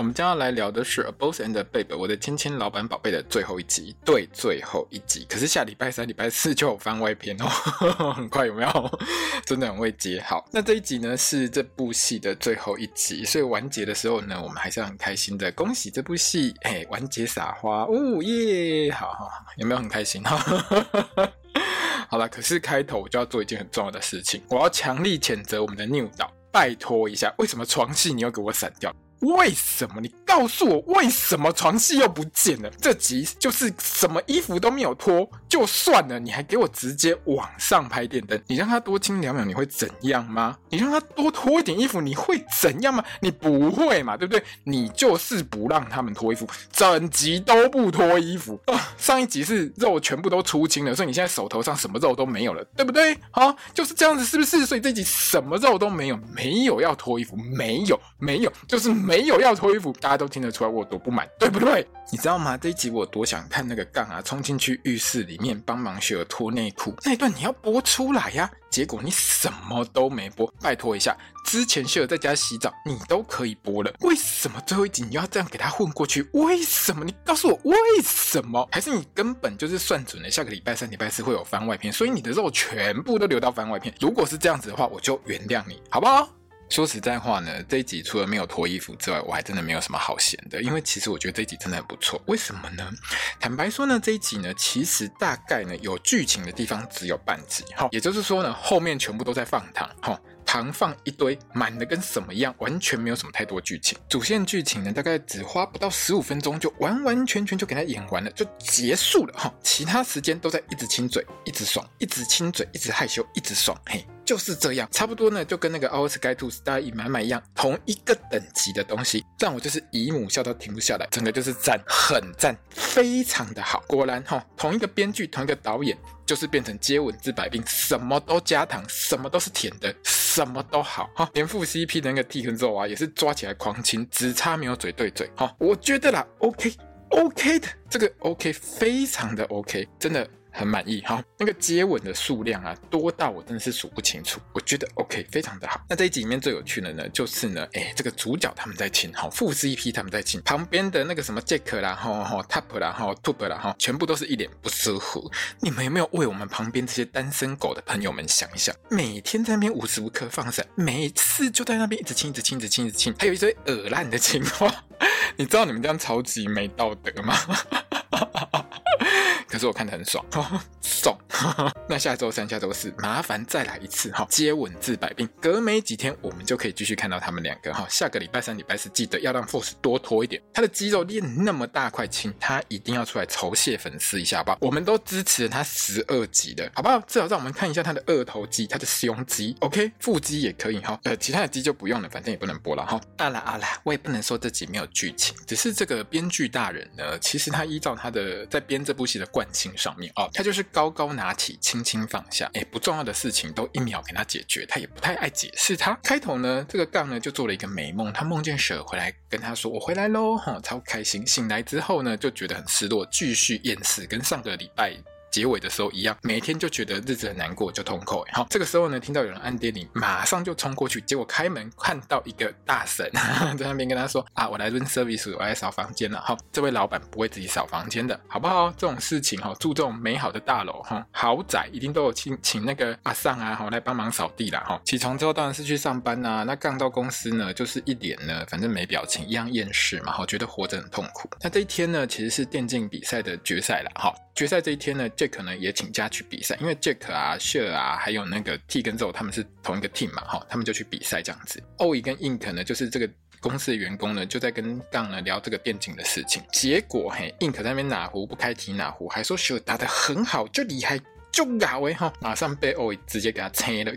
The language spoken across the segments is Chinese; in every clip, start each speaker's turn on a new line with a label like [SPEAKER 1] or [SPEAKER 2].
[SPEAKER 1] 我们将要来聊的是《A Boss and Babe》我的亲亲老板宝贝的最后一集，对，最后一集。可是下礼拜三、礼拜四就有番外篇哦，很快有没有？真的很会接好。那这一集呢是这部戏的最后一集，所以完结的时候呢，我们还是很开心的，恭喜这部戏哎完结撒花哦耶！好好，有没有很开心？好了，可是开头我就要做一件很重要的事情，我要强力谴责我们的 New 导，拜托一下，为什么床戏你要给我闪掉？为什么？你告诉我，为什么床戏又不见了？这集就是什么衣服都没有脱，就算了，你还给我直接往上拍电灯，你让他多亲两秒，你会怎样吗？你让他多脱一点衣服，你会怎样吗？你不会嘛，对不对？你就是不让他们脱衣服，整集都不脱衣服啊！上一集是肉全部都出清了，所以你现在手头上什么肉都没有了，对不对？好，就是这样子，是不是？所以这集什么肉都没有，没有要脱衣服，没有，没有，就是。没有要脱衣服，大家都听得出来我有多不满，对不对？你知道吗？这一集我多想看那个杠啊，冲进去浴室里面帮忙雪儿脱内裤那一段，你要播出来呀、结果你什么都没播，拜托一下，之前雪儿在家洗澡你都可以播了，为什么最后一集你要这样给他混过去？为什么？你告诉我为什么？还是你根本就是算准了下个礼拜三、礼拜四会有番外篇，所以你的肉全部都留到番外篇？如果是这样子的话，我就原谅你，好不好？说实在话呢，这一集除了没有脱衣服之外，我还真的没有什么好嫌的。因为其实我觉得这一集真的很不错。为什么呢？坦白说呢，这一集呢，其实大概呢有剧情的地方只有半集，哈，也就是说呢，后面全部都在放糖，哈，糖放一堆，满的跟什么一样，完全没有什么太多剧情。主线剧情呢，大概只花不到十五分钟，就完完全全就给他演完了，就结束了，哈。其他时间都在一直亲嘴，一直爽，一直亲嘴，一直害羞，一直爽，嘿。就是这样，差不多呢，就跟那个《Our Sky to Star》一买买一样，同一个等级的东西，让我就是姨母笑到停不下来，整个就是赞，很赞，非常的好。果然哈，同一个编剧，同一个导演，就是变成接吻治百病，什么都加糖，什么都是甜的，什么都好哈。连副 CP 的那个蒂肯肉啊，也是抓起来狂亲，只差没有嘴对嘴哈。我觉得啦，OK OK 的，这个 OK 非常的 OK，真的。很满意哈，那个接吻的数量啊，多到我真的是数不清楚。我觉得 OK，非常的好。那这一集里面最有趣的呢，就是呢，哎，这个主角他们在亲，哈，副 CP 他们在亲，旁边的那个什么 Jack 啦，哈哈，Top 啦，哈，Top 啦，哈，全部都是一脸不舒服。你们有没有为我们旁边这些单身狗的朋友们想一想？每天在那边无时无刻放闪，每次就在那边一直亲，一直亲，一直亲，一直亲，还有一堆恶烂的情话，你知道你们这样超级没道德吗？哈哈哈可是我看得很爽，爽。那下周三、下周四，麻烦再来一次哈，接吻治百病。隔没几天，我们就可以继续看到他们两个哈。下个礼拜三、礼拜四，记得要让 Force 多拖一点，他的肌肉练那么大块，请他一定要出来酬谢粉丝一下，吧？我们都支持他十二集的，好不好？至少让我们看一下他的二头肌、他的胸肌，OK，腹肌也可以哈。呃，其他的肌就不用了，反正也不能播了哈。啊啦啊啦，我也不能说这集没有剧情，只是这个编剧大人呢，其实他依照他的在编这部戏的惯性上面、哦，他就是高高拿起，轻轻放下，哎，不重要的事情都一秒给他解决，他也不太爱解释。他开头呢，这个杠呢就做了一个美梦，他梦见蛇回来跟他说：“我回来喽！”哈，超开心。醒来之后呢，就觉得很失落，继续厌世，跟上个礼拜。结尾的时候一样，每天就觉得日子很难过，就痛苦。好，这个时候呢，听到有人按电铃，马上就冲过去，结果开门看到一个大神 在那边跟他说：“啊，我来 room service，我来扫房间了。”哈，这位老板不会自己扫房间的，好不好？这种事情哈，住这种美好的大楼哈，豪宅一定都有请请那个阿桑啊，哈，来帮忙扫地啦。哈，起床之后当然是去上班呐。那刚到公司呢，就是一脸呢，反正没表情，一样厌世嘛。哈，觉得活着很痛苦。那这一天呢，其实是电竞比赛的决赛了。哈。决赛这一天呢，Jack 呢也请假去比赛，因为 Jack 啊、Share 啊，还有那个 T 跟 Zo 他们是同一个 team 嘛，哈，他们就去比赛这样子。Oi 跟 Ink 呢，就是这个公司的员工呢，就在跟杠呢聊这个电竞的事情。结果嘿，Ink 在那边哪壶不开提哪壶，还说 Share 打得很好，就厉害，就搞哎哈，马上被 Oi 直接给他拆了。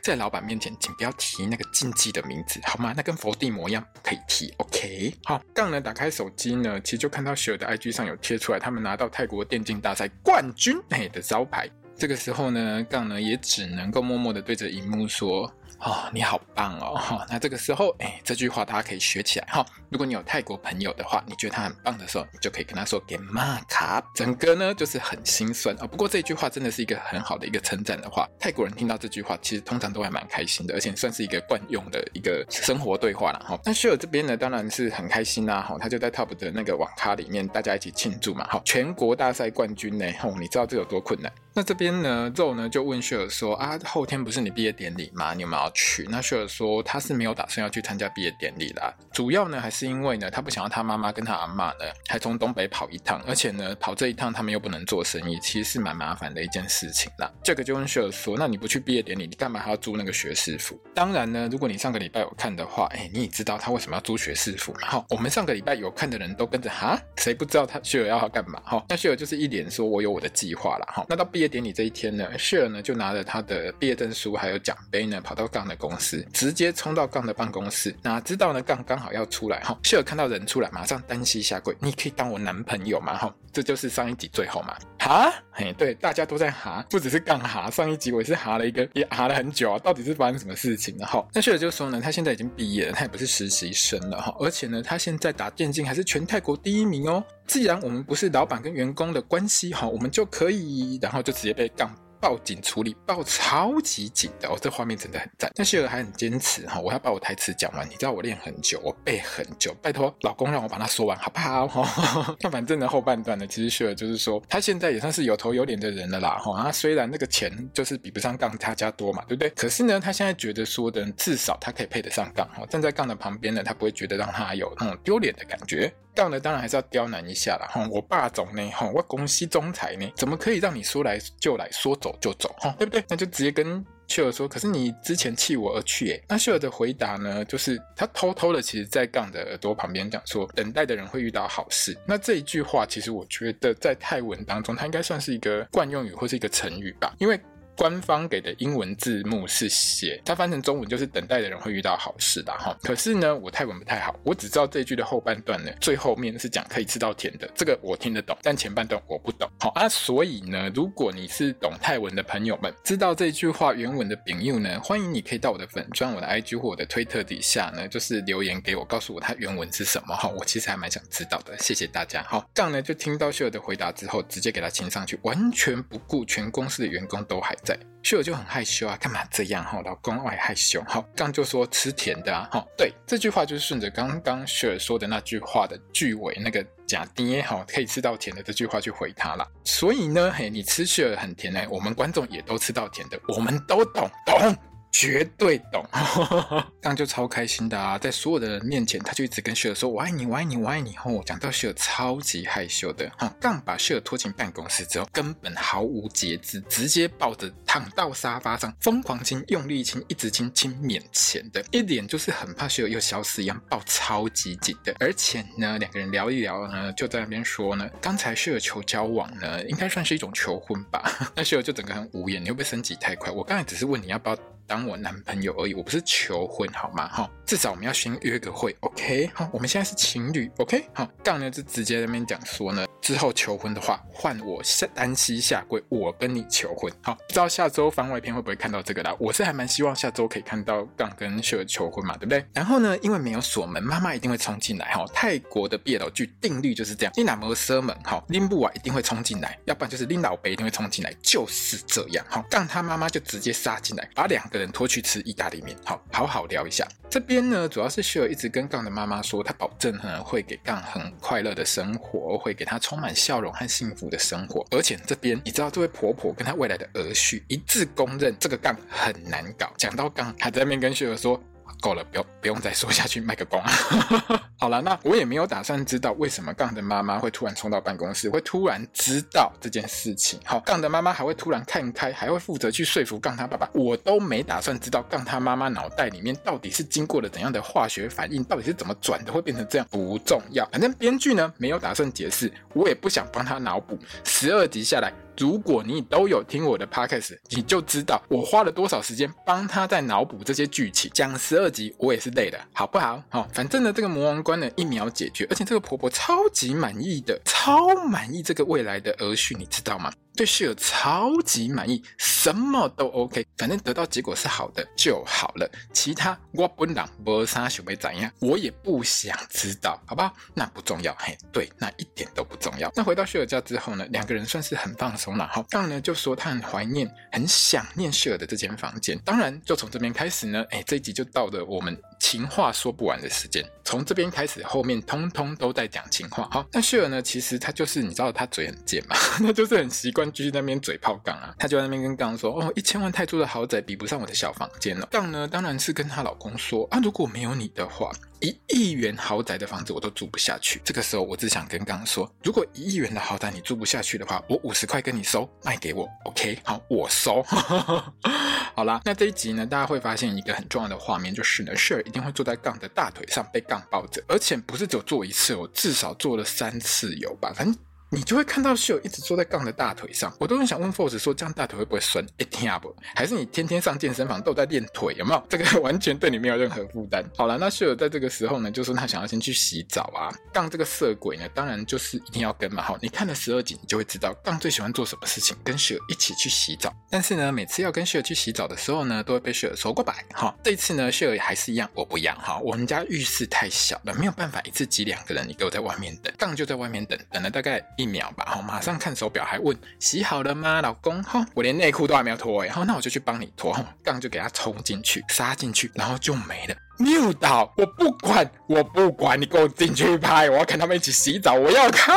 [SPEAKER 1] 在老板面前，请不要提那个禁忌的名字，好吗？那跟佛地魔一样，不可以提。OK，好。杠呢，打开手机呢，其实就看到雪儿的 IG 上有贴出来，他们拿到泰国电竞大赛冠军哎的招牌。这个时候呢，杠呢也只能够默默的对着荧幕说。哦，你好棒哦！哈，那这个时候，哎，这句话大家可以学起来哈。如果你有泰国朋友的话，你觉得他很棒的时候，你就可以跟他说给玛卡。整个呢就是很心酸啊。不过这句话真的是一个很好的一个称赞的话。泰国人听到这句话，其实通常都还蛮开心的，而且算是一个惯用的一个生活对话了哈。那秀儿这边呢，当然是很开心啦。哈，他就在 Top 的那个网咖里面，大家一起庆祝嘛。哈，全国大赛冠军呢，吼，你知道这有多困难？那这边呢，肉呢就问雪儿说啊，后天不是你毕业典礼吗？你有没有要去？那雪儿说他是没有打算要去参加毕业典礼的，主要呢还是因为呢，他不想要他妈妈跟他阿嬷呢还从东北跑一趟，而且呢跑这一趟他们又不能做生意，其实是蛮麻烦的一件事情啦。这个就问雪儿说，那你不去毕业典礼，你干嘛还要租那个学士服？当然呢，如果你上个礼拜有看的话，哎，你也知道他为什么要租学士服嘛。好，我们上个礼拜有看的人都跟着哈，谁不知道他雪儿要干嘛？哈，那雪儿就是一脸说我有我的计划啦。哈，那到毕毕业典礼这一天呢？谢尔呢，就拿着他的毕业证书还有奖杯呢，跑到杠的公司，直接冲到杠的办公室。哪知道呢，杠刚好要出来哈。谢尔看到人出来，马上单膝下跪：“你可以当我男朋友吗？”哈，这就是上一集最后嘛。哈，嘿，对，大家都在哈，不只是杠哈。上一集我也是哈了一个，也哈了很久啊。到底是发生什么事情了？哈，那雪儿就说呢，他现在已经毕业了，他也不是实习生了哈，而且呢，他现在打电竞还是全泰国第一名哦。既然我们不是老板跟员工的关系哈，我们就可以，然后就直接被杠。报警处理，报超级紧的哦，这画面真的很赞。但雪儿还很坚持哈，我要把我台词讲完。你知道我练很久，我背很久，拜托老公让我把它说完好不好？那反正呢，后半段呢，其实雪儿就是说，他现在也算是有头有脸的人了啦哈。他虽然那个钱就是比不上杠他家多嘛，对不对？可是呢，他现在觉得说的至少他可以配得上杠哈，站在杠的旁边呢，他不会觉得让他有那种丢脸的感觉。杠呢，当然还是要刁难一下啦。哈。我霸总呢，哈，我公司总裁呢，怎么可以让你说来就来说走就走，哈，对不对？那就直接跟秀儿说。可是你之前弃我而去，诶，那秀儿的回答呢，就是他偷偷的，其实在杠的耳朵旁边讲说，等待的人会遇到好事。那这一句话，其实我觉得在泰文当中，它应该算是一个惯用语或是一个成语吧，因为。官方给的英文字幕是写，它翻成中文就是等待的人会遇到好事的哈。可是呢，我泰文不太好，我只知道这句的后半段呢，最后面是讲可以吃到甜的，这个我听得懂，但前半段我不懂。好啊，所以呢，如果你是懂泰文的朋友们，知道这句话原文的饼用呢，欢迎你可以到我的粉专、我的 IG 或我的推特底下呢，就是留言给我，告诉我它原文是什么哈。我其实还蛮想知道的，谢谢大家。好，这样呢就听到秀儿的回答之后，直接给他亲上去，完全不顾全公司的员工都还在。秀儿就很害羞啊，干嘛这样哈？老公爱害羞。好，刚就说吃甜的啊，哈，对，这句话就是顺着刚刚秀儿说的那句话的句尾那个假爹哈，可以吃到甜的这句话去回他了。所以呢，嘿，你吃秀儿很甜呢，我们观众也都吃到甜的，我们都懂懂。绝对懂，这样就超开心的啊！在所有的人面前，他就一直跟雪儿说：“我爱你，我爱你，我爱你。”吼，讲到雪儿超级害羞的，哈，刚把雪儿拖进办公室之后，根本毫无节制，直接抱着躺到沙发上，疯狂亲，用力亲，一直亲，亲面前的，一脸就是很怕雪儿又消失一样，抱超级紧的。而且呢，两个人聊一聊呢，就在那边说呢，刚才雪儿求交往呢，应该算是一种求婚吧？那雪儿就整个很无言，你会不会升级太快？我刚才只是问你要不要。当我男朋友而已，我不是求婚，好吗？哈，至少我们要先约个会，OK？好，我们现在是情侣，OK？好，杠呢就直接在那边讲说呢，之后求婚的话，换我下单膝下跪，我跟你求婚。好，不知道下周番外篇会不会看到这个啦？我是还蛮希望下周可以看到杠跟秀儿求婚嘛，对不对？然后呢，因为没有锁门，妈妈一定会冲进来。哈，泰国的毕业老剧定律就是这样，你哪没锁门，哈，拎不完一定会冲进来，要不然就是拎老北一定会冲进来，就是这样。好，杠他妈妈就直接杀进来，把两个人拖去吃意大利面，好好好聊一下。这边呢，主要是秀儿一直跟杠的妈妈说，她保证呢会给杠很快乐的生活，会给他充满笑容和幸福的生活。而且这边你知道，这位婆婆跟她未来的儿婿一致公认，这个杠很难搞。讲到杠，还在那边跟秀儿说。够了，不用不用再说下去，卖个关。好了，那我也没有打算知道为什么杠的妈妈会突然冲到办公室，会突然知道这件事情。好，杠的妈妈还会突然看开，还会负责去说服杠他爸爸。我都没打算知道杠他妈妈脑袋里面到底是经过了怎样的化学反应，到底是怎么转的会变成这样，不重要。反正编剧呢没有打算解释，我也不想帮他脑补。十二集下来。如果你都有听我的 podcast，你就知道我花了多少时间帮他在脑补这些剧情。讲十二集，我也是累的，好不好？好，反正呢，这个魔王关呢一秒解决，而且这个婆婆超级满意的，超满意这个未来的儿婿，你知道吗？对室友超级满意，什么都 OK，反正得到结果是好的就好了。其他我本人没啥想要怎样，我也不想知道，好吧？那不重要，嘿，对，那一点都不重要。那回到室友家之后呢，两个人算是很放松了。好，刚呢就说他很怀念、很想念室友的这间房间。当然，就从这边开始呢，哎，这一集就到了我们情话说不完的时间。从这边开始，后面通通都在讲情话。好，那秀儿呢，其实他就是你知道他嘴很贱嘛，他就是很习惯。继续在那边嘴炮杠啊，他就在那边跟杠说：“哦，一千万泰铢的豪宅比不上我的小房间了。”杠呢，当然是跟她老公说：“啊，如果没有你的话，一亿元豪宅的房子我都住不下去。”这个时候，我只想跟杠说：“如果一亿元的豪宅你住不下去的话，我五十块跟你收，卖给我，OK？好，我收。好啦，那这一集呢，大家会发现一个很重要的画面，就是呢，Cher 一定会坐在杠的大腿上，被杠抱着，而且不是只有做一次，我至少做了三次有吧？反正。你就会看到秀一直坐在杠的大腿上，我都很想问 Force 说，这样大腿会不会酸？一听不？还是你天天上健身房都在练腿？有没有？这个完全对你没有任何负担。好了，那秀在这个时候呢，就说他想要先去洗澡啊。杠这个色鬼呢，当然就是一定要跟嘛。好，你看了十二集，你就会知道杠最喜欢做什么事情，跟秀一起去洗澡。但是呢，每次要跟秀去洗澡的时候呢，都会被秀说过百。哈，这一次呢，秀还是一样，我不一样。哈，我们家浴室太小了，没有办法一次挤两个人，你给我在外面等。杠就在外面等，等了大概一秒吧。哈，马？上看手表还问洗好了吗，老公？哈，我连内裤都还没有脱哎，好，那我就去帮你脱。杠就给他冲进去，杀进去，然后就没了。扭倒，我不管，我不管，你给我进去拍，我要看他们一起洗澡，我要看。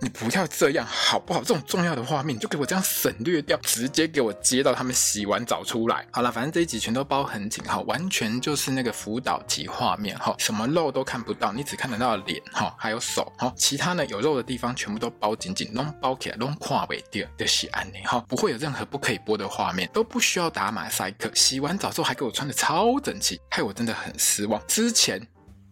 [SPEAKER 1] 你不要这样，好不好？这种重要的画面，就给我这样省略掉，直接给我接到他们洗完澡出来。好了，反正这一集全都包很紧哈，完全就是那个辅导级画面哈，什么肉都看不到，你只看得到脸哈，还有手哈，其他呢有肉的地方全部都包紧紧，弄包起来，弄跨尾掉的洗安内哈，不会有任何不可以播的画面，都不需要打马赛克。洗完澡之后还给我穿的超整齐，害我真的很死亡。之前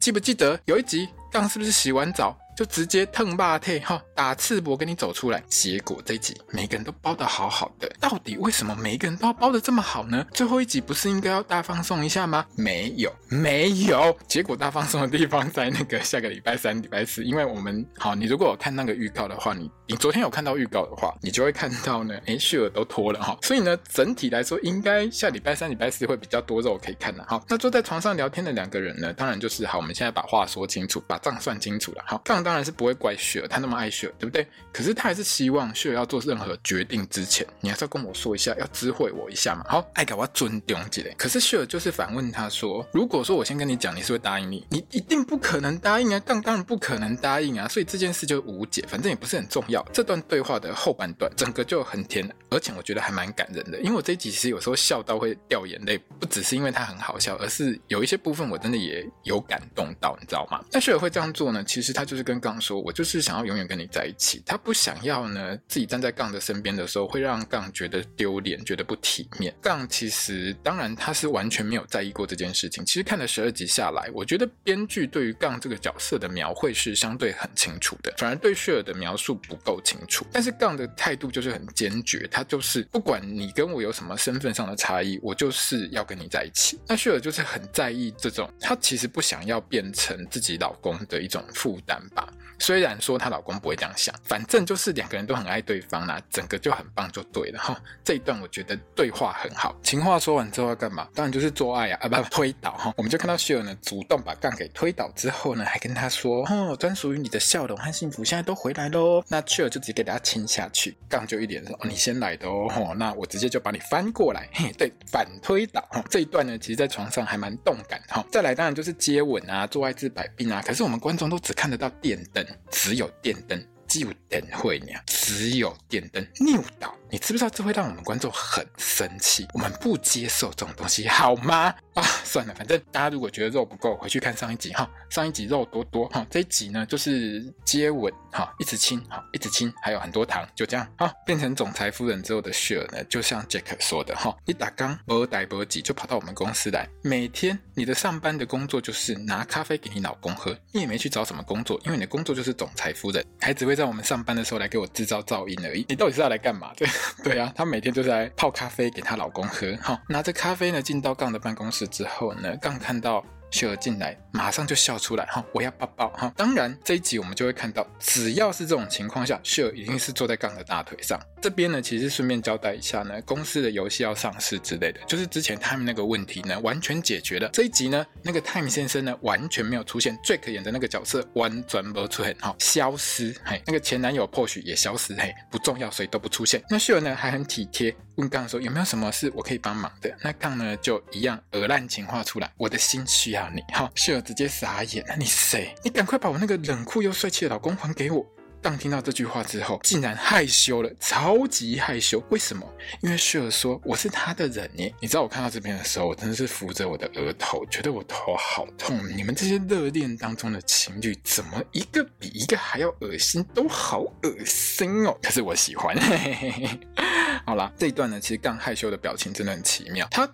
[SPEAKER 1] 记不记得有一集，刚是不是洗完澡？就直接腾霸退哈，打赤膊跟你走出来。结果这一集每个人都包得好好的，到底为什么每个人都包得这么好呢？最后一集不是应该要大放送一下吗？没有，没有。结果大放送的地方在那个下个礼拜三、礼拜四，因为我们好，你如果有看那个预告的话，你你昨天有看到预告的话，你就会看到呢，哎，旭儿都脱了哈。所以呢，整体来说，应该下礼拜三、礼拜四会比较多肉可以看的。好，那坐在床上聊天的两个人呢，当然就是好，我们现在把话说清楚，把账算清楚了。好，这样。当然是不会怪雪儿，他那么爱雪儿，对不对？可是他还是希望雪儿要做任何决定之前，你还是要跟我说一下，要知会我一下嘛。好，爱给我尊重起来。可是雪儿就是反问他说：“如果说我先跟你讲，你是会答应你？你一定不可能答应啊！当当然不可能答应啊！所以这件事就无解，反正也不是很重要。”这段对话的后半段，整个就很甜，而且我觉得还蛮感人的。因为我这一集其实有时候笑到会掉眼泪，不只是因为他很好笑，而是有一些部分我真的也有感动到，你知道吗？那雪儿会这样做呢？其实他就是跟。杠说：“我就是想要永远跟你在一起。”他不想要呢，自己站在杠的身边的时候，会让杠觉得丢脸，觉得不体面。杠其实当然他是完全没有在意过这件事情。其实看了十二集下来，我觉得编剧对于杠这个角色的描绘是相对很清楚的，反而对雪儿的描述不够清楚。但是杠的态度就是很坚决，他就是不管你跟我有什么身份上的差异，我就是要跟你在一起。那雪儿就是很在意这种，她其实不想要变成自己老公的一种负担吧。虽然说她老公不会这样想，反正就是两个人都很爱对方啦，整个就很棒就对了哈。这一段我觉得对话很好。情话说完之后要干嘛？当然就是做爱啊，啊不推倒哈。我们就看到希尔呢主动把杠给推倒之后呢，还跟他说哦，专属于你的笑容和幸福现在都回来喽。那希尔就直接给他亲下去，杠就一脸说哦，你先来的哦，那我直接就把你翻过来，嘿，对，反推倒。这一段呢，其实在床上还蛮动感哈。再来当然就是接吻啊，做爱治百病啊。可是我们观众都只看得到电灯。只有电灯，就等会呢，只有电灯，扭倒。你知不知道这会让我们观众很生气？我们不接受这种东西，好吗？啊，算了，反正大家如果觉得肉不够，回去看上一集哈。上一集肉多多哈，这一集呢就是接吻哈，一直亲哈，一直亲，还有很多糖，就这样哈。变成总裁夫人之后的雪儿呢，就像杰克说的哈，一打刚不带不急就跑到我们公司来，每天你的上班的工作就是拿咖啡给你老公喝，你也没去找什么工作，因为你的工作就是总裁夫人，还只会在我们上班的时候来给我制造噪音而已。你到底是要来干嘛？对对啊，她每天就是来泡咖啡给她老公喝。好，拿着咖啡呢进到杠的办公室之后呢，杠看到。秀儿进来，马上就笑出来哈！我要抱抱哈！当然，这一集我们就会看到，只要是这种情况下，秀儿一定是坐在杠的大腿上。这边呢，其实顺便交代一下呢，公司的游戏要上市之类的，就是之前 Time 那个问题呢，完全解决了。这一集呢，那个 Time 先生呢，完全没有出现，Drake 演的那个角色完全没出现，哈，消失，嘿，那个前男友 Porsche 也消失，嘿，不重要，所以都不出现。那秀儿呢，还很体贴，问杠说有没有什么事我可以帮忙的？那杠呢，就一样鹅烂情话出来，我的心需要你，哈，秀儿直接傻眼，那你谁？你赶快把我那个冷酷又帅气的老公还给我。当听到这句话之后，竟然害羞了，超级害羞。为什么？因为秀儿说我是他的人耶。你知道我看到这边的时候，我真的是扶着我的额头，觉得我头好痛。你们这些热恋当中的情侣，怎么一个比一个还要恶心，都好恶心哦。可是我喜欢。嘿嘿嘿。好啦，这一段呢，其实刚害羞的表情真的很奇妙。他。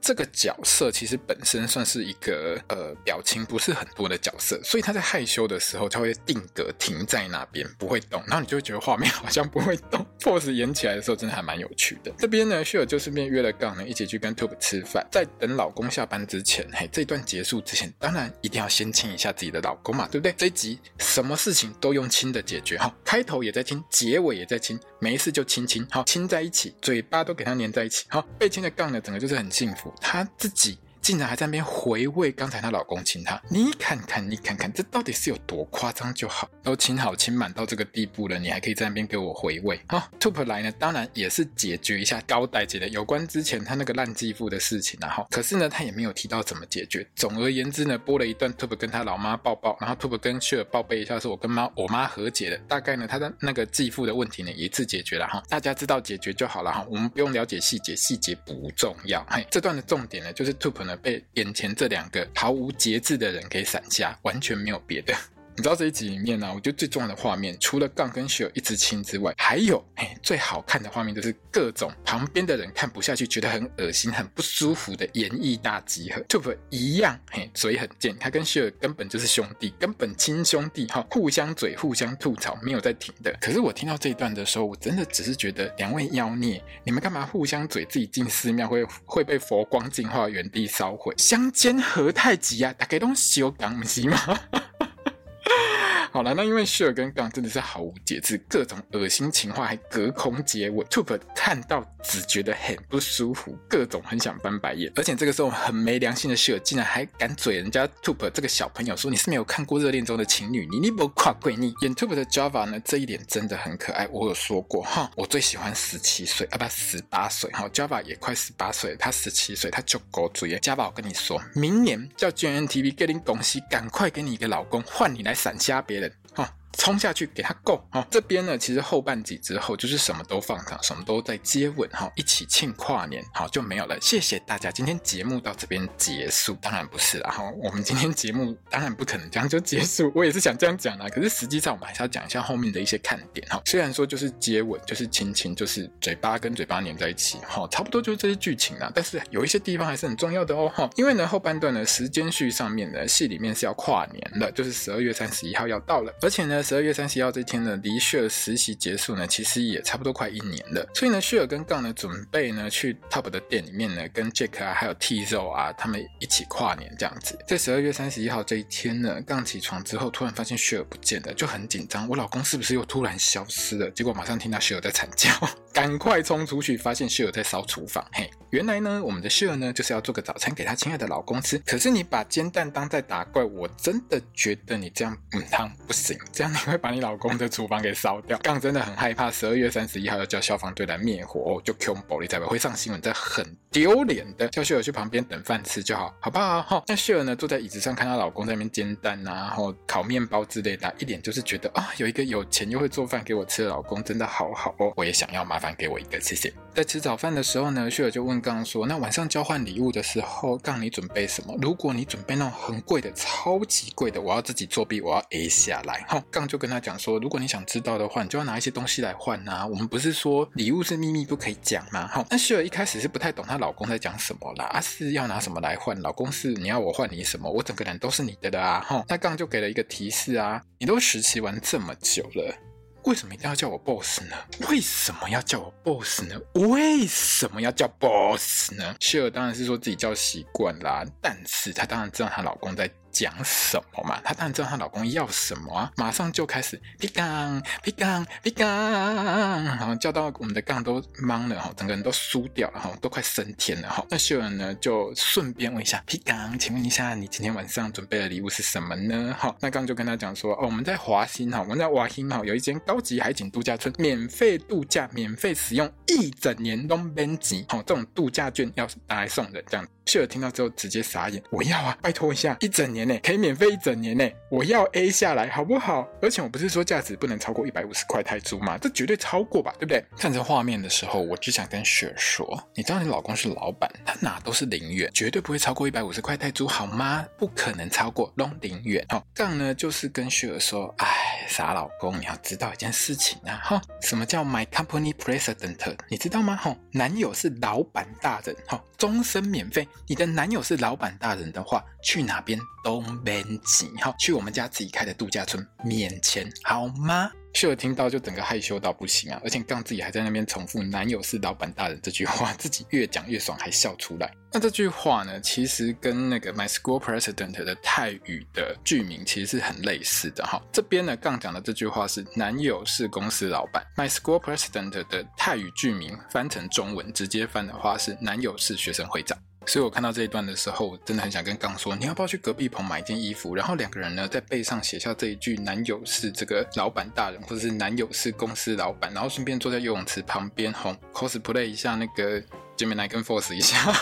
[SPEAKER 1] 这个角色其实本身算是一个呃表情不是很多的角色，所以他在害羞的时候，他会定格停在那边不会动，然后你就会觉得画面好像不会动。pose 演起来的时候真的还蛮有趣的。这边呢，秀儿就顺便约了杠呢一起去跟 Tube 吃饭，在等老公下班之前，嘿，这段结束之前，当然一定要先亲一下自己的老公嘛，对不对？这一集什么事情都用亲的解决，哈，开头也在亲，结尾也在亲，没事就亲亲，好，亲在一起，嘴巴都给他粘在一起，好，被亲的杠呢，整个就是很幸福。他自己竟然还在那边回味刚才她老公亲她，你看看，你看看，这到底是有多夸张就好？都亲好亲满到这个地步了，你还可以在那边给我回味？好，Tup 来呢，当然也是解决一下高代姐的有关之前她那个烂继父的事情啊。哈，可是呢，他也没有提到怎么解决。总而言之呢，播了一段 Tup 跟他老妈抱抱，然后 Tup 跟秀儿报备一下，说我跟妈我妈和解了。大概呢，他的那个继父的问题呢，一次解决了哈。大家知道解决就好了哈，我们不用了解细节，细节不重要。嘿，这段的重点呢，就是 Tup 呢被眼前这两个毫无节制的人给闪瞎，完全没有别的。你知道这一集里面呢、我觉得最重要的画面，除了杠跟秀一直亲之外，还有嘿最好看的画面就是各种旁边的人看不下去，觉得很恶心、很不舒服的演绎大集合。Tube 一样嘿嘴很贱，他跟秀根本就是兄弟，根本亲兄弟哈，互相嘴、互相吐槽，没有在停的。可是我听到这一段的时候，我真的只是觉得两位妖孽，你们干嘛互相嘴？自己进寺庙会会被佛光净化，原地烧毁，相煎何太急啊？大家都修港不是吗？好了，那因为秀儿跟杠真的是毫无节制，各种恶心情话还隔空接吻，Tup 看到只觉得很不舒服，各种很想翻白眼。而且这个时候很没良心的秀儿竟然还敢嘴人家 Tup 这个小朋友说，你是没有看过热恋中的情侣，你你不跨闺你演 Tup 的 Java 呢，这一点真的很可爱。我有说过哈，我最喜欢十七岁啊不十八岁哈，Java 也快十八岁，他十七岁，他就够嘴。Java 我跟你说，明年叫 GMMTV 给你恭喜，赶快给你一个老公，换你来闪瞎别人。冲下去给他够哈，这边呢，其实后半集之后就是什么都放上，什么都在接吻哈，一起庆跨年，好就没有了。谢谢大家，今天节目到这边结束，当然不是啦哈，我们今天节目当然不可能这样就结束，我也是想这样讲啦，可是实际上我们还是要讲一下后面的一些看点哈。虽然说就是接吻，就是亲亲，就是嘴巴跟嘴巴粘在一起哈，差不多就是这些剧情啦，但是有一些地方还是很重要的哦哈，因为呢后半段呢时间序上面呢戏里面是要跨年的，就是十二月三十一号要到了，而且呢。十二月三十一号这天呢，离秀儿实习结束呢，其实也差不多快一年了。所以呢，秀儿跟杠呢，准备呢去 Top 的店里面呢，跟 Jack 啊，还有 T 肉啊，他们一起跨年这样子。在十二月三十一号这一天呢，杠起床之后，突然发现秀儿不见了，就很紧张。我老公是不是又突然消失了？结果马上听到秀儿在惨叫，赶快冲出去，发现秀儿在烧厨房。嘿，原来呢，我们的秀儿呢，就是要做个早餐给她亲爱的老公吃。可是你把煎蛋当在打怪，我真的觉得你这样嗯，汤不行，这样。你会把你老公的厨房给烧掉。杠真的很害怕，十二月三十一号要叫消防队来灭火哦，就 Q 宝利在会上新闻，这很丢脸的。叫秀儿去旁边等饭吃就好，好不好？哈，那秀儿呢，坐在椅子上看她老公在那边煎蛋啊，然后烤面包之类的，一脸就是觉得啊，有一个有钱又会做饭给我吃的老公，真的好好哦。我也想要，麻烦给我一个，谢谢。在吃早饭的时候呢，秀儿就问杠说：“那晚上交换礼物的时候，杠你准备什么？如果你准备那种很贵的、超级贵的，我要自己作弊，我要 A 下来。”哈，就跟他讲说：“如果你想知道的话，你就要拿一些东西来换啊。我们不是说礼物是秘密不可以讲吗？”哈，那秀儿一开始是不太懂她老公在讲什么啦，啊，是要拿什么来换？老公是你要我换你什么？我整个人都是你的的啊！哈，那刚就给了一个提示啊，你都实习完这么久了。为什么一定要叫我 boss 呢？为什么要叫我 boss 呢？为什么要叫 boss 呢？谢尔当然是说自己叫习惯啦，但是她当然知道她老公在。讲什么嘛？她当然知道她老公要什么啊！马上就开始皮刚皮刚皮刚，然后叫到我们的杠都懵了哈，整个人都输掉了哈，都快升天了哈。那秀儿呢，就顺便问一下皮刚，请问一下，你今天晚上准备的礼物是什么呢？哈，那刚就跟他讲说，哦，我们在华欣哈，我们在华欣哈有一间高级海景度假村，免费度假，免费使用一整年都免钱，哈，这种度假券要拿来送人这样。雪儿听到之后直接傻眼，我要啊，拜托一下，一整年呢。可以免费一整年呢，我要 A 下来好不好？而且我不是说价值不能超过一百五十块泰铢吗？这绝对超过吧，对不对？看着画面的时候，我只想跟雪儿说，你知道你老公是老板，他哪都是零元，绝对不会超过一百五十块泰铢，好吗？不可能超过龙零元。好，杠呢就是跟雪儿说，哎，傻老公，你要知道一件事情啊，哈，什么叫 My Company President？你知道吗？哈，男友是老板大人，哈，终身免费。你的男友是老板大人的话，去哪边都。免钱，好，去我们家自己开的度假村免钱，好吗？秀儿听到就整个害羞到不行啊，而且杠自己还在那边重复“男友是老板大人”这句话，自己越讲越爽，还笑出来。那这句话呢，其实跟那个 My School President 的泰语的剧名其实是很类似的哈。这边呢，杠讲的这句话是“男友是公司老板 ”，My School President 的泰语剧名翻成中文直接翻的话是“男友是学生会长”。所以我看到这一段的时候，我真的很想跟刚说，你要不要去隔壁棚买一件衣服，然后两个人呢在背上写下这一句“男友是这个老板大人”或者是“男友是公司老板”，然后顺便坐在游泳池旁边，吼 cosplay 一下那个 Gemini 跟 Force 一下。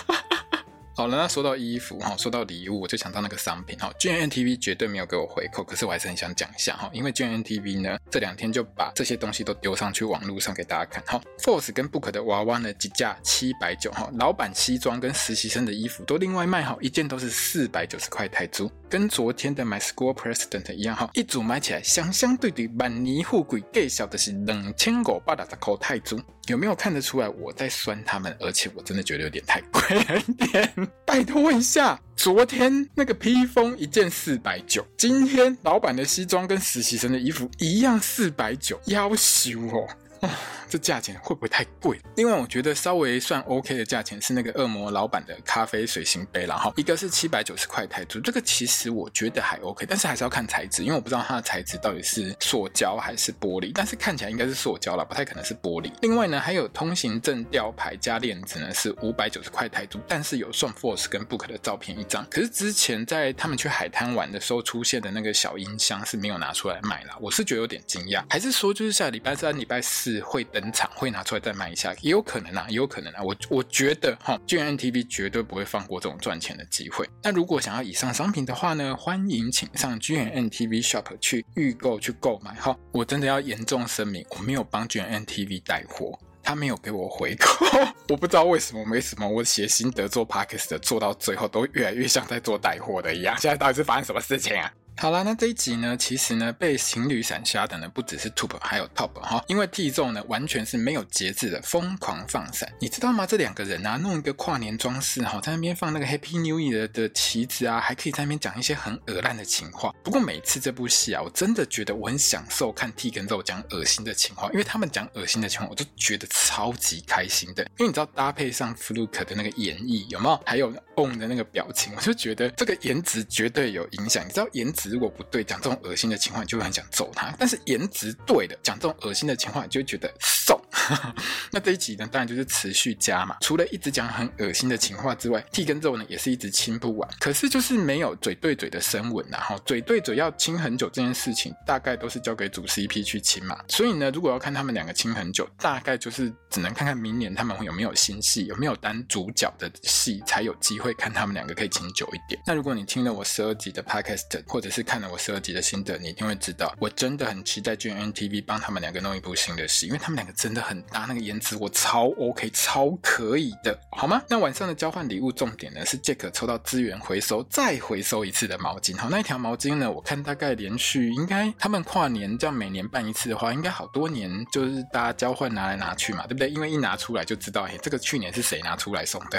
[SPEAKER 1] 好了，那说到衣服哈，说到礼物，我就想到那个商品哈。GMMTV 绝对没有给我回扣，可是我还是很想讲一下哈，因为 GMMTV 呢这两天就把这些东西都丢上去网络上给大家看哈。Force 跟 Book 的娃娃呢，几价七百九哈，老板西装跟实习生的衣服都另外卖哈，一件都是四百九十块泰铢，跟昨天的 My School President 一样哈，一组买起来相相对对，万年富贵计小的是两千五百六十块泰铢。有没有看得出来我在酸他们？而且我真的觉得有点太贵了一点。拜托问一下，昨天那个披风一件四百九，今天老板的西装跟实习生的衣服一样四百九，要死哦。这价钱会不会太贵？另外，我觉得稍微算 OK 的价钱是那个恶魔老板的咖啡随行杯啦，哈，一个是七百九十块泰铢，这个其实我觉得还 OK，但是还是要看材质，因为我不知道它的材质到底是塑胶还是玻璃，但是看起来应该是塑胶啦，不太可能是玻璃。另外呢，还有通行证吊牌加链子呢，是五百九十块泰铢，但是有送 Force 跟 Book 的照片一张。可是之前在他们去海滩玩的时候出现的那个小音箱是没有拿出来卖啦，我是觉得有点惊讶，还是说就是下礼拜三、礼拜四是会登场会拿出来再卖一下，也有可能啊，也有可能啊。我我觉得哈，GMMTV 绝对不会放过这种赚钱的机会。那如果想要以上商品的话呢，欢迎请上 GMMTV Shop 去预购去购买哈。我真的要严重声明，我没有帮 GMMTV 带货，他没有给我回扣。我不知道为什么，为什么我写心得做 Podcast 的做到最后都越来越像在做带货的一样。现在到底是发生什么事情啊？好啦，那这一集呢，其实呢，被情侣闪瞎的呢，不只是 Tube，还有 Top 哈，因为 T 咒呢，完全是没有节制的疯狂放闪，你知道吗？这两个人啊，弄一个跨年装饰哈，在那边放那个 Happy New Year 的旗子啊，还可以在那边讲一些很恶烂的情话。不过每次这部戏啊，我真的觉得我很享受看 T 跟咒讲恶心的情话，因为他们讲恶心的情话，我就觉得超级开心的。因为你知道搭配上 Fluke 的那个演绎有没有？还有 On 的那个表情，我就觉得这个颜值绝对有影响。你知道颜值？如果不对，讲这种恶心的情况，你就会很想揍他。但是颜值对的，讲这种恶心的情况，你就会觉得 送。那这一集呢，当然就是持续加嘛。除了一直讲很恶心的情话之外，T 跟咒呢也是一直亲不完。可是就是没有嘴对嘴的深吻，然后嘴对嘴要亲很久这件事情，大概都是交给主 CP 去亲嘛。所以呢，如果要看他们两个亲很久，大概就是只能看看明年他们有没有新戏，有没有当主角的戏，才有机会看他们两个可以亲久一点。那如果你听了我十二集的 Podcast，或者是看了我十二集的心得，你一定会知道，我真的很期待 GNTV 帮他们两个弄一部新的戏，因为他们两个真的很搭，那个颜值我超 OK，超可以的，好吗？那晚上的交换礼物重点呢是杰克抽到资源回收再回收一次的毛巾，好，那一条毛巾呢，我看大概连续应该他们跨年这样每年办一次的话，应该好多年就是大家交换拿来拿去嘛，对不对？因为一拿出来就知道，哎，这个去年是谁拿出来送的。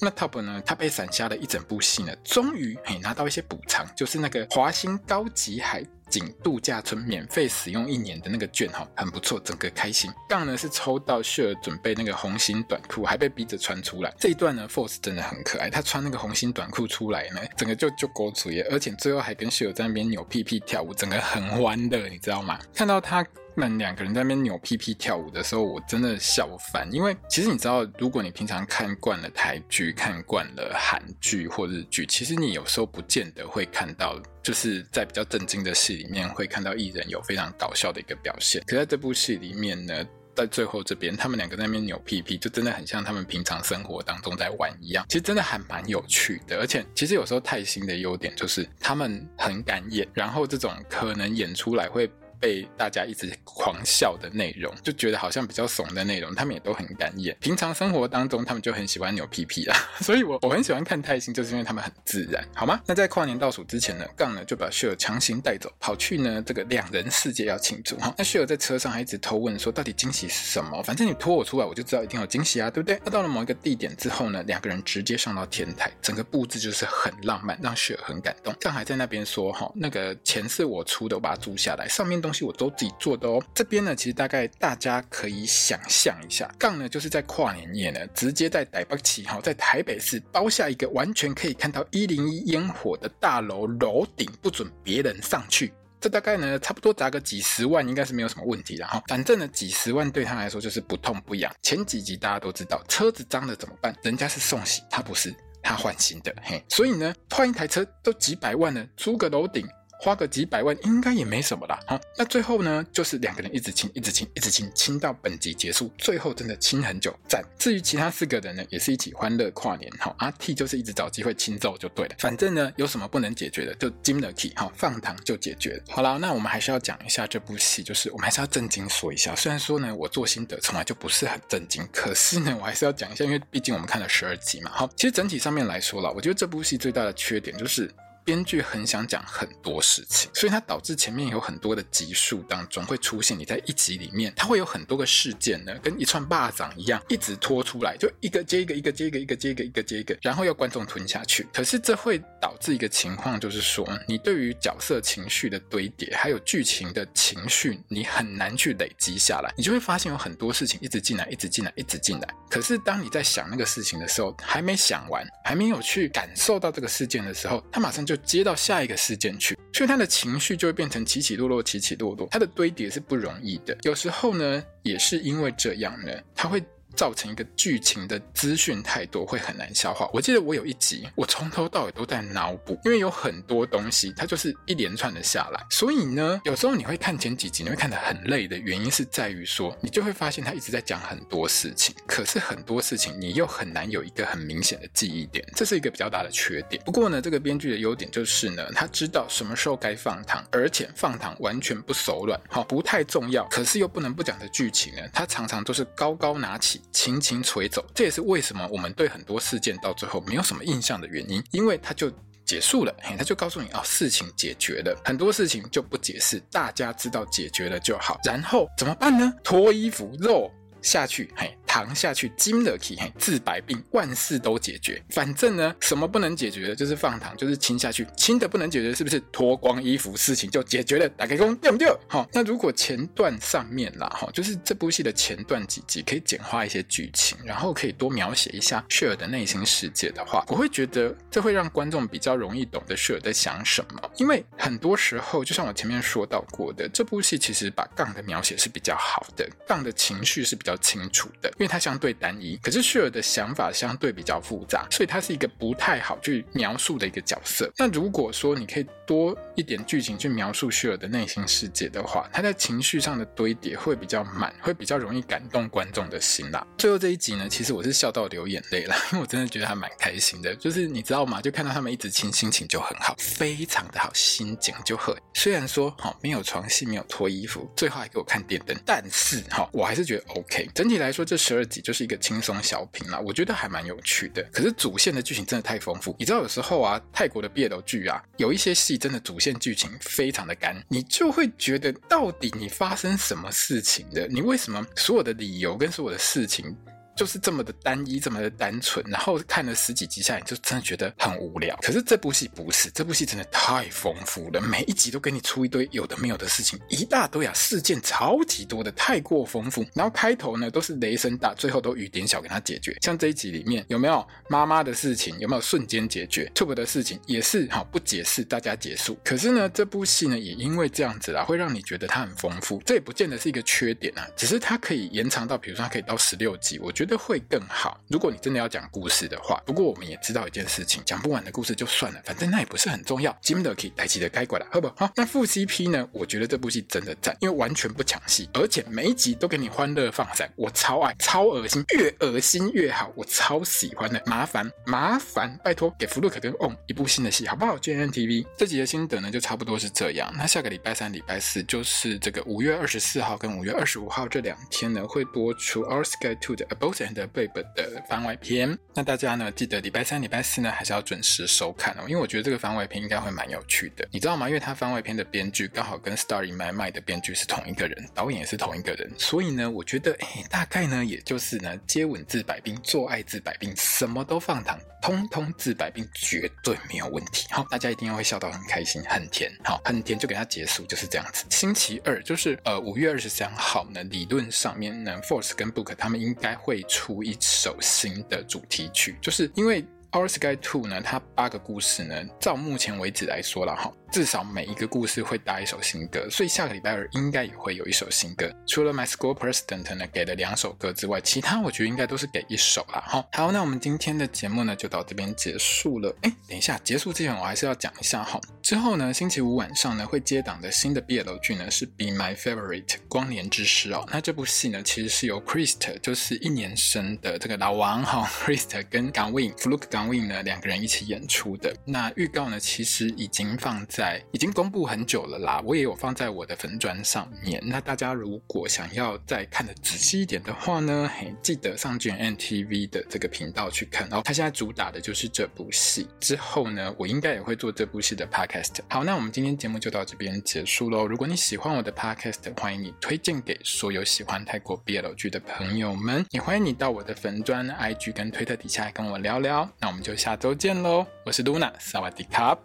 [SPEAKER 1] 那 Top 呢，他被闪瞎了一整部戏呢，终于哎拿到一些补偿，就是那个华星高级海。景度假村免费使用一年的那个券哈，很不错，整个开心。杠呢是抽到秀儿准备那个红心短裤，还被逼着穿出来。这一段呢，Force 真的很可爱，他穿那个红心短裤出来呢，整个就就勾主耶，而且最后还跟秀儿在那边扭屁屁跳舞，整个很欢乐，你知道吗？看到他。们两个人在那边扭屁屁跳舞的时候，我真的笑翻。因为其实你知道，如果你平常看惯了台剧、看惯了韩剧或日剧，其实你有时候不见得会看到，就是在比较正经的戏里面会看到艺人有非常搞笑的一个表现。可在这部戏里面呢，在最后这边，他们两个在那边扭屁屁，就真的很像他们平常生活当中在玩一样。其实真的还蛮有趣的。而且其实有时候泰星的优点就是他们很敢演，然后这种可能演出来会。被大家一直狂笑的内容，就觉得好像比较怂的内容，他们也都很敢演。平常生活当中，他们就很喜欢扭屁屁啦，所以我我很喜欢看泰星，就是因为他们很自然，好吗？那在跨年倒数之前呢，杠呢就把雪强行带走，跑去呢这个两人世界要庆祝哈。那雪在车上还一直偷问说，到底惊喜是什么？反正你拖我出来，我就知道一定有惊喜啊，对不对？那到了某一个地点之后呢，两个人直接上到天台，整个布置就是很浪漫，让雪很感动。杠还在那边说哈，那个钱是我出的，我把它租下来，上面都东西我都自己做。的哦，这边呢，其实大概大家可以想象一下，杠呢就是在跨年夜呢，直接在台北市哈，在台北市包下一个完全可以看到一零一烟火的大楼楼顶，不准别人上去。这大概呢，差不多砸个几十万，应该是没有什么问题的哈。反正呢，几十万对他来说就是不痛不痒。前几集大家都知道，车子脏了怎么办？人家是送洗，他不是，他换新的。嘿，所以呢，换一台车都几百万呢，租个楼顶。花个几百万应该也没什么啦。好，那最后呢，就是两个人一直亲，一直亲，一直亲，亲到本集结束。最后真的亲很久，赞。至于其他四个人呢，也是一起欢乐跨年。好，阿 T 就是一直找机会亲揍就对了。反正呢，有什么不能解决的，就金了 key 好，放糖就解决了。好了，那我们还是要讲一下这部戏，就是我们还是要正经说一下。虽然说呢，我做心得从来就不是很正经，可是呢，我还是要讲一下，因为毕竟我们看了十二集嘛。好，其实整体上面来说啦，我觉得这部戏最大的缺点就是。编剧很想讲很多事情，所以它导致前面有很多的集数当中会出现，你在一集里面，它会有很多个事件呢，跟一串巴掌一样，一直拖出来，就一个接一个，一个接一个，一个接一个，一个接一个，然后要观众吞下去。可是这会导致一个情况，就是说，你对于角色情绪的堆叠，还有剧情的情绪，你很难去累积下来，你就会发现有很多事情一直进来，一直进来，一直进来。可是当你在想那个事情的时候，还没想完，还没有去感受到这个事件的时候，它马上就。就接到下一个事件去，所以他的情绪就会变成起起落落，起起落落，他的堆叠是不容易的。有时候呢，也是因为这样呢，他会。造成一个剧情的资讯太多，会很难消化。我记得我有一集，我从头到尾都在脑补，因为有很多东西，它就是一连串的下来。所以呢，有时候你会看前几集，你会看得很累的原因是在于说，你就会发现他一直在讲很多事情，可是很多事情你又很难有一个很明显的记忆点，这是一个比较大的缺点。不过呢，这个编剧的优点就是呢，他知道什么时候该放糖，而且放糖完全不手软，好，不太重要，可是又不能不讲的剧情呢，他常常都是高高拿起。轻轻吹走，这也是为什么我们对很多事件到最后没有什么印象的原因，因为它就结束了，嘿，他就告诉你、哦，事情解决了，很多事情就不解释，大家知道解决了就好。然后怎么办呢？脱衣服，肉下去，嘿。糖下去，金了起，嘿，治百病，万事都解决。反正呢，什么不能解决的，就是放糖，就是亲下去。亲的不能解决，是不是脱光衣服，事情就解决了？打开工，掉不掉？好，那如果前段上面啦，哈，就是这部戏的前段几集可以简化一些剧情，然后可以多描写一下雪儿的内心世界的话，我会觉得这会让观众比较容易懂得雪儿在想什么。因为很多时候，就像我前面说到过的，这部戏其实把杠的描写是比较好的，杠的情绪是比较清楚的。因为它相对单一，可是雪儿的想法相对比较复杂，所以他是一个不太好去描述的一个角色。那如果说你可以多一点剧情去描述雪儿的内心世界的话，他在情绪上的堆叠会比较满，会比较容易感动观众的心啦。最后这一集呢，其实我是笑到流眼泪了，因 为我真的觉得还蛮开心的。就是你知道吗？就看到他们一直亲，心情就很好，非常的好，心情就很。虽然说好没有床戏，没有脱衣服，最后还给我看电灯，但是哈，我还是觉得 OK。整体来说，这十二集就是一个轻松小品啦，我觉得还蛮有趣的。可是主线的剧情真的太丰富，你知道有时候啊，泰国的 BL 剧啊，有一些戏真的主线剧情非常的干，你就会觉得到底你发生什么事情的？你为什么所有的理由跟所有的事情？就是这么的单一，这么的单纯，然后看了十几集下来，就真的觉得很无聊。可是这部戏不是，这部戏真的太丰富了，每一集都给你出一堆有的没有的事情，一大堆啊，事件超级多的，太过丰富。然后开头呢都是雷声大，最后都雨点小，给他解决。像这一集里面有没有妈妈的事情，有没有瞬间解决？Tube 的事情也是好不解释，大家结束。可是呢，这部戏呢也因为这样子啦，会让你觉得它很丰富。这也不见得是一个缺点啊，只是它可以延长到，比如说它可以到十六集，我觉得会更好。如果你真的要讲故事的话，不过我们也知道一件事情，讲不完的故事就算了，反正那也不是很重要。金的可以带起的该过来，好不好？那副 CP 呢？我觉得这部戏真的赞，因为完全不抢戏，而且每一集都给你欢乐放闪，我超爱，超恶心，越恶心越好，我超喜欢的。麻烦麻烦，拜托给福禄克跟 On 一部新的戏，好不好？GMMTV 这集的心得呢，就差不多是这样。那下个礼拜三、礼拜四就是这个五月二十四号跟五月二十五号这两天呢，会播出 Our Sky Two 的 A Boss and a Babe 的番外篇。那大家呢，记得礼拜三、礼拜四呢，还是要准时收看哦，因为我觉得这个番外篇应该会蛮有趣的，你知道吗？因为它番外篇的编剧刚好跟 Star in My My 的编剧是同一个人，导演也是同一个人，所以呢，我觉得哎，大概呢，也就是呢，接吻治百病，做爱治百病，什么都放糖，通通治百病，绝对没有问题。好，大家一定要会笑到很开心，很甜，好，很甜就给它结束，就是这样子。星期二就是呃五月二十三号呢，理论上面呢，Force 跟 Book 他们应该会出一首新的主题曲，就是因为 Our Sky Two 呢，它八个故事呢，照目前为止来说了哈。至少每一个故事会搭一首新歌，所以下个礼拜二应该也会有一首新歌。除了 My School President 呢给了两首歌之外，其他我觉得应该都是给一首啦。哈，好，那我们今天的节目呢就到这边结束了。哎，等一下，结束之前我还是要讲一下哈。之后呢，星期五晚上呢会接档的新的 BL 剧呢是 Be My Favorite 光年之诗哦。那这部戏呢其实是由 Christ 就是一年生的这个老王哈 Christ 跟 Gawin Fluk Gawin 呢两个人一起演出的。那预告呢其实已经放在。已经公布很久了啦，我也有放在我的粉砖上面。那大家如果想要再看得仔细一点的话呢，嘿，记得上 GMMTV 的这个频道去看哦。他现在主打的就是这部戏。之后呢，我应该也会做这部戏的 podcast。好，那我们今天节目就到这边结束喽。如果你喜欢我的 podcast，欢迎你推荐给所有喜欢泰国 BL 剧的朋友们。也欢迎你到我的粉砖、IG 跟推特底下跟我聊聊。那我们就下周见喽。我是露娜萨瓦迪卡。